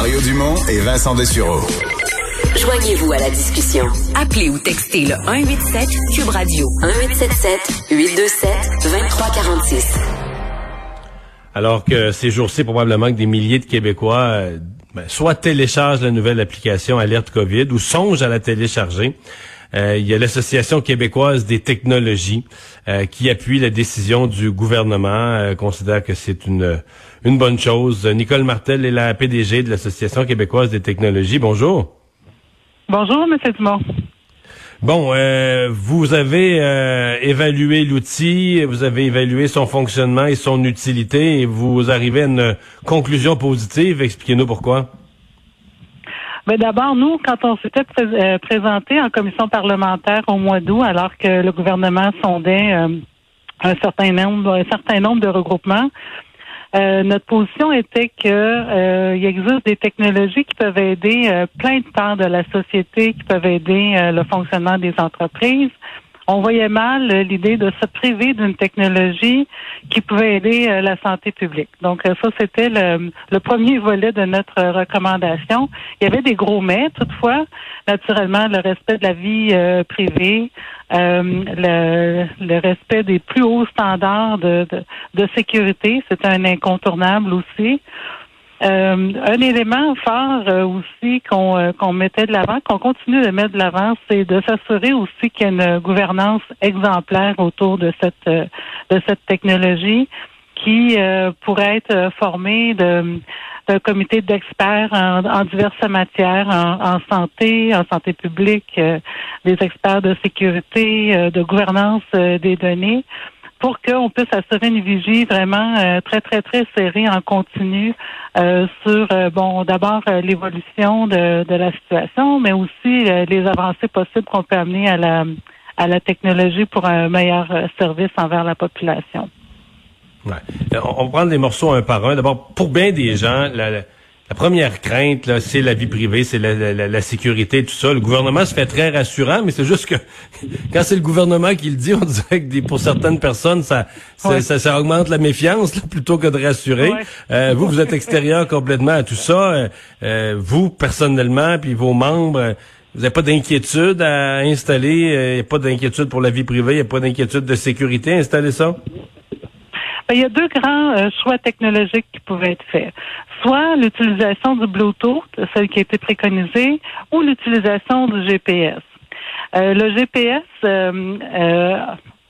Mario Dumont et Vincent Dessureau. Joignez-vous à la discussion. Appelez ou textez le 187 Cube Radio 1877 827 2346. Alors que ces jours-ci, probablement que des milliers de Québécois euh, ben, soit téléchargent la nouvelle application Alerte COVID ou songent à la télécharger. Euh, il y a l'Association québécoise des technologies euh, qui appuie la décision du gouvernement, considère que c'est une, une bonne chose. Nicole Martel est la PDG de l'Association québécoise des technologies. Bonjour. Bonjour, M. Dumont. Bon, euh, vous avez euh, évalué l'outil, vous avez évalué son fonctionnement et son utilité, et vous arrivez à une conclusion positive. Expliquez-nous pourquoi. Mais d'abord, nous, quand on s'était euh, présenté en commission parlementaire au mois d'août, alors que le gouvernement sondait un certain nombre, un certain nombre de regroupements, euh, notre position était que euh, il existe des technologies qui peuvent aider euh, plein de pans de la société, qui peuvent aider le fonctionnement des entreprises. On voyait mal l'idée de se priver d'une technologie qui pouvait aider la santé publique. Donc ça, c'était le, premier volet de notre recommandation. Il y avait des gros mais, toutefois, naturellement, le respect de la vie privée, euh, le, le, respect des plus hauts standards de, de, sécurité, c'est un incontournable aussi. Euh, un élément fort euh, aussi qu'on qu'on mettait de l'avant, qu'on continue de mettre de l'avant, c'est de s'assurer aussi qu'il y a une gouvernance exemplaire autour de cette de cette technologie qui pourrait être formée de un comité d'experts en, diverses matières, en, santé, en santé publique, euh, des experts de sécurité, euh, de gouvernance euh, des données, pour qu'on puisse assurer une vigie vraiment très, très, très serrée en continu sur, bon, d'abord l'évolution de, de, la situation, mais aussi les avancées possibles qu'on peut amener à la, à la technologie pour un meilleur service envers la population. Ouais. Euh, on, va prendre les morceaux un par un. D'abord, pour bien des gens, la, première crainte, c'est la vie privée, c'est la, sécurité, tout ça. Le gouvernement se fait très rassurant, mais c'est juste que quand c'est le gouvernement qui le dit, on dirait que pour certaines personnes, ça, ça, augmente la méfiance plutôt que de rassurer. Euh, vous, vous êtes extérieur complètement à tout ça. Euh, vous, personnellement, puis vos membres, vous n'avez pas d'inquiétude à installer, il n'y a pas d'inquiétude pour la vie privée, il n'y a pas d'inquiétude de sécurité à installer ça? Ben, il y a deux grands euh, choix technologiques qui pouvaient être faits. Soit l'utilisation du Bluetooth, celle qui a été préconisée, ou l'utilisation du GPS. Euh, le GPS euh,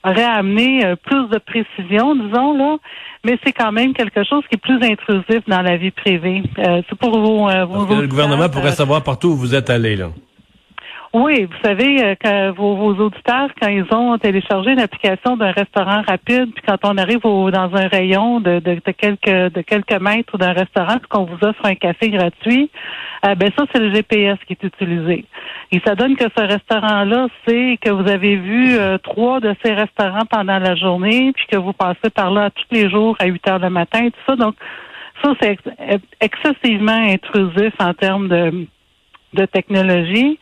aurait amené plus de précision, disons là, mais c'est quand même quelque chose qui est plus intrusif dans la vie privée. c'est pour vous. le gouvernement pourrait savoir partout où vous êtes allé là. Oui, vous savez, euh, que vos, vos, auditeurs, quand ils ont téléchargé l'application d'un restaurant rapide, puis quand on arrive au, dans un rayon de, de, quelques de quelques mètres d'un restaurant, puis qu'on vous offre un café gratuit, euh, ben ça, c'est le GPS qui est utilisé. Et ça donne que ce restaurant-là sait que vous avez vu euh, trois de ces restaurants pendant la journée, puis que vous passez par là tous les jours à 8 heures le matin, tout ça. Donc, ça, c'est excessivement intrusif en termes de, de technologie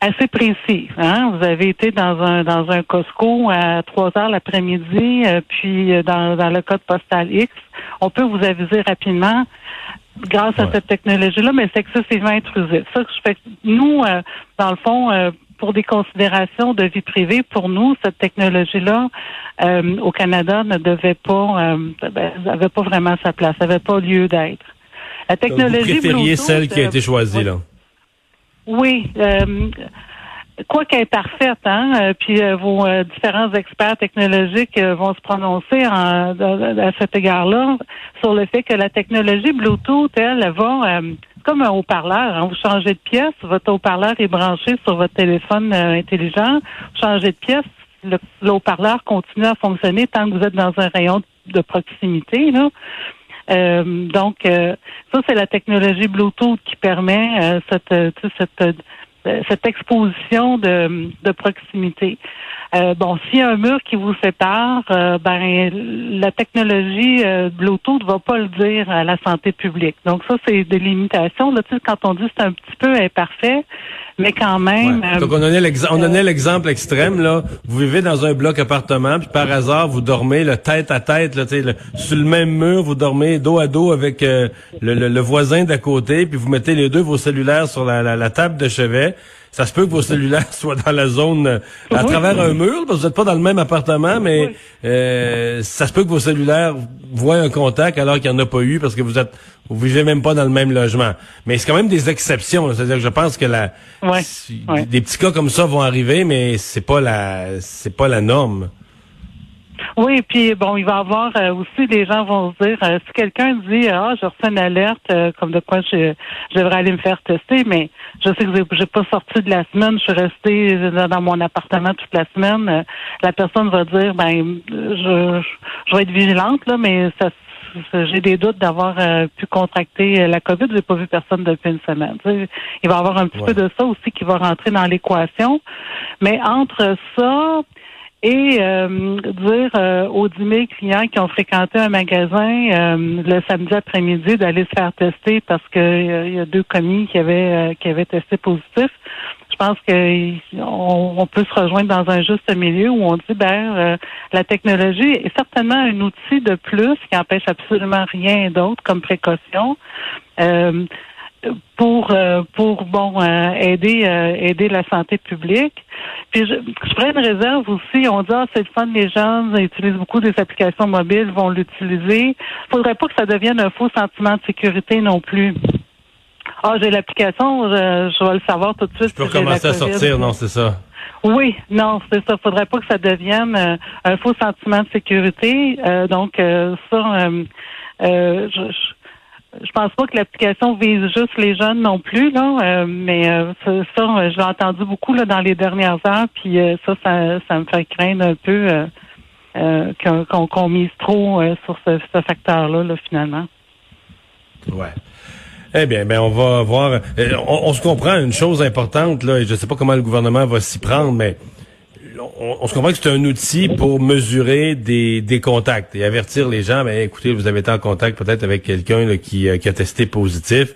assez précis. Hein? Vous avez été dans un dans un Costco à 3 heures l'après-midi, euh, puis euh, dans, dans le code postal X, on peut vous aviser rapidement grâce à cette technologie-là, mais c'est excessivement intrusif. Ça, je fais, nous, euh, dans le fond, pour des considérations de vie privée, pour nous, cette technologie-là au Canada ne devait pas, ben, avait pas vraiment sa place, n'avait pas lieu d'être. La technologie. vous préfériez celle qui a été choisie là? Oui. Euh, quoi qu'elle est parfaite, hein, euh, puis euh, vos différents experts technologiques vont se prononcer à cet égard-là sur le fait que la technologie Bluetooth, elle, va comme un haut-parleur. Hein, vous changez de pièce, votre haut-parleur est branché sur votre téléphone intelligent. Vous changez de pièce, le, haut-parleur continue à fonctionner tant que vous êtes dans un rayon de proximité. Là. Euh, donc, euh, ça, c'est la technologie Bluetooth qui permet euh, cette, cette, cette exposition de, de proximité. Euh, bon, s'il y a un mur qui vous sépare, euh, ben la technologie euh, Bluetooth va pas le dire à la santé publique. Donc ça, c'est des limitations. Là, tu sais, quand on dit c'est un petit peu imparfait, mais quand même. Donc on donnait l'exemple, l'exemple extrême là. Vous vivez dans un bloc appartement, puis par hasard vous dormez le tête à tête, là, le, sur le même mur, vous dormez dos à dos avec le, le, voisin d'à côté, puis vous mettez les deux vos cellulaires sur la, la, la table de chevet ça se peut que vos cellulaires soient dans la zone euh, à travers un mur, parce que vous n'êtes pas dans le même appartement, mais euh, ça se peut que vos cellulaires voient un contact alors qu'il n'y en a pas eu parce que vous êtes vous vivez même pas dans le même logement. Mais c'est quand même des exceptions. C'est-à-dire que je pense que la des petits cas comme ça vont arriver, mais c'est pas la c'est pas la norme. Oui, puis bon, il va y avoir euh, aussi des gens vont se dire euh, si quelqu'un dit ah j'ai reçu une alerte euh, comme de quoi je, devrais aller me faire tester, mais je sais que j'ai pas sorti de la semaine, je suis restée dans mon appartement toute la semaine. la personne va dire ben je, je vais être vigilante là, mais ça j'ai des doutes d'avoir pu contracter la COVID. J'ai pas vu personne depuis une semaine. il va y avoir un petit peu de ça aussi qui va rentrer dans l'équation. Mais entre ça, et euh, dire euh, aux 10 000 clients qui ont fréquenté un magasin euh, le samedi après-midi d'aller se faire tester parce que il y a deux commis qui avaient qui avaient testé positif. Je pense qu'on on peut se rejoindre dans un juste milieu où on dit ben la technologie est certainement un outil de plus qui empêche absolument rien d'autre comme précaution pour pour bon aider aider la santé publique. Puis je, je ferais une réserve aussi. On dit, ah, c'est le fun, les gens utilisent beaucoup des applications mobiles, vont l'utiliser. Faudrait pas que ça devienne un faux sentiment de sécurité non plus. Ah, j'ai l'application, je, vais le savoir tout de suite. Je peux commencer à sortir, non, c'est ça? Oui, non, c'est ça. Faudrait pas que ça devienne euh, un faux sentiment de sécurité. Euh, donc, euh, ça, je je pense pas que l'application vise juste les jeunes non plus, là, euh, mais euh, ça, j'ai entendu beaucoup là, dans les dernières heures, puis euh, ça, ça, me fait craindre un peu qu'on mise trop sur ce, facteur-là, là, finalement. Ouais. Eh bien, ben on va voir. On, se comprend une chose importante là, et je sais pas comment le gouvernement va s'y prendre, mais on, se comprend que c'est un outil pour mesurer des, des contacts et avertir les gens, ben écoutez, vous avez été en contact peut-être avec quelqu'un qui, euh, qui a testé positif.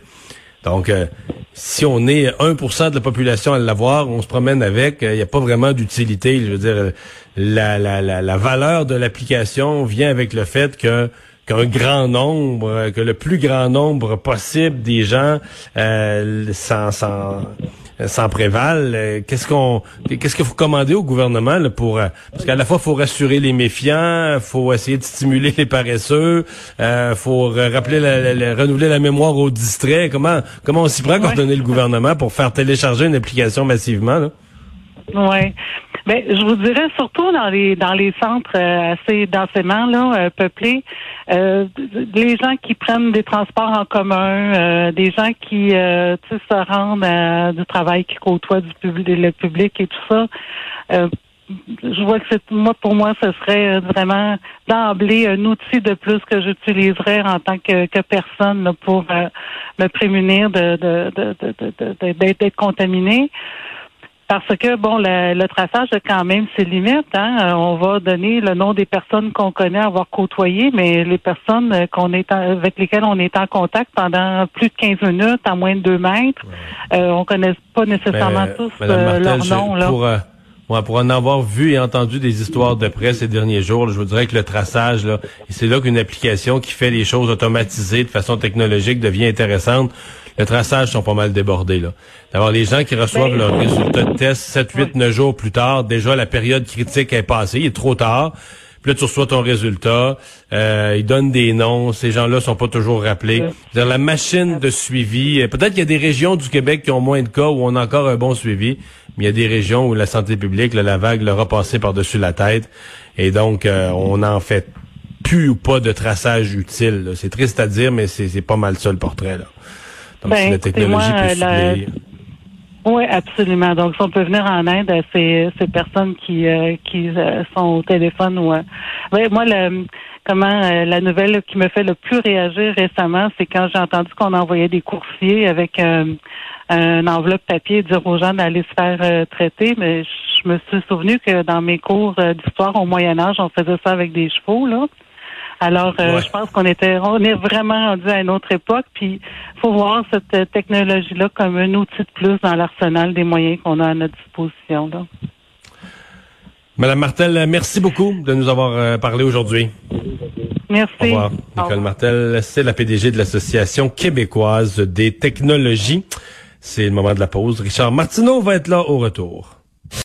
Donc, euh, si on est 1% de la population à l'avoir, on se promène avec, il n'y a pas vraiment d'utilité. Je veux dire, la, la, la, la valeur de l'application vient avec le fait que qu'un grand nombre, que le plus grand nombre possible des gens euh, s'en euh, s'en prévalent. Euh, qu'est-ce qu'on, qu'est-ce qu'il faut commander au gouvernement là, pour euh, parce qu'à la fois faut rassurer les méfiants, faut essayer de stimuler les paresseux, euh, faut rappeler, la, renouveler la mémoire aux distraits. Comment comment on s'y prend on est le gouvernement pour faire télécharger une application massivement là? Oui. Ben, je vous dirais surtout dans les dans les centres euh, assez densément là euh, peuplés, euh, les gens qui prennent des transports en commun, des gens qui se rendent du travail, qui côtoient du public, le public et tout ça. je vois que c'est moi pour moi ce serait vraiment d'emblée un outil de plus que j'utiliserais en tant que, que personne pour me prémunir de, de, de, d'être contaminé. Parce que, bon, le, traçage a quand même ses limites. Hein? Euh, on va donner le nom des personnes qu'on connaît avoir côtoyé, mais les personnes euh, qu'on est avec lesquelles on est en contact pendant plus de 15 minutes, à moins de 2 mètres, euh, on connaît pas nécessairement tous euh, leur nom. Là. Pour, pour en avoir vu et entendu des histoires de presse ces derniers jours, je vous dirais que le traçage, là, c'est là qu'une application qui fait les choses automatisées de façon technologique devient intéressante le traçage sont pas mal débordés. là. D'avoir les gens qui reçoivent ben, leur résultat de test 7, 8, 9 jours plus tard, déjà la période critique est passée, il est trop tard. Puis là, tu reçois ton résultat, euh, ils donnent des noms, ces gens-là sont pas toujours rappelés. Dans la machine de suivi, euh, peut-être qu'il y a des régions du Québec qui ont moins de cas où on a encore un bon suivi, mais il y a des régions où la santé publique, la vague leur a passé par-dessus la tête. Et donc, euh, on en fait plus ou pas de traçage utile. C'est triste à dire, mais c'est pas mal ça le portrait. Là. Ben, la technologie Oui, absolument. Donc, si on peut venir en aide à ces, ces personnes qui euh, qui euh, sont au téléphone ou ouais, moi le comment la nouvelle qui me fait le plus réagir récemment, c'est quand j'ai entendu qu'on envoyait des coursiers avec un enveloppe papier et dire aux gens d'aller se faire traiter, mais je me suis souvenu que dans mes cours d'histoire au Moyen Âge, on faisait ça avec des chevaux là. Alors, euh, je pense qu'on était, on est vraiment rendu à une autre époque. Puis, faut voir cette technologie-là comme un outil de plus dans l'arsenal des moyens qu'on a à notre disposition. Là. Madame Martel, merci beaucoup de nous avoir euh, parlé aujourd'hui. Merci. Au revoir. Nicole Martel, c'est la PDG de l'Association québécoise des technologies. C'est le moment de la pause. Richard Martineau va être là au retour.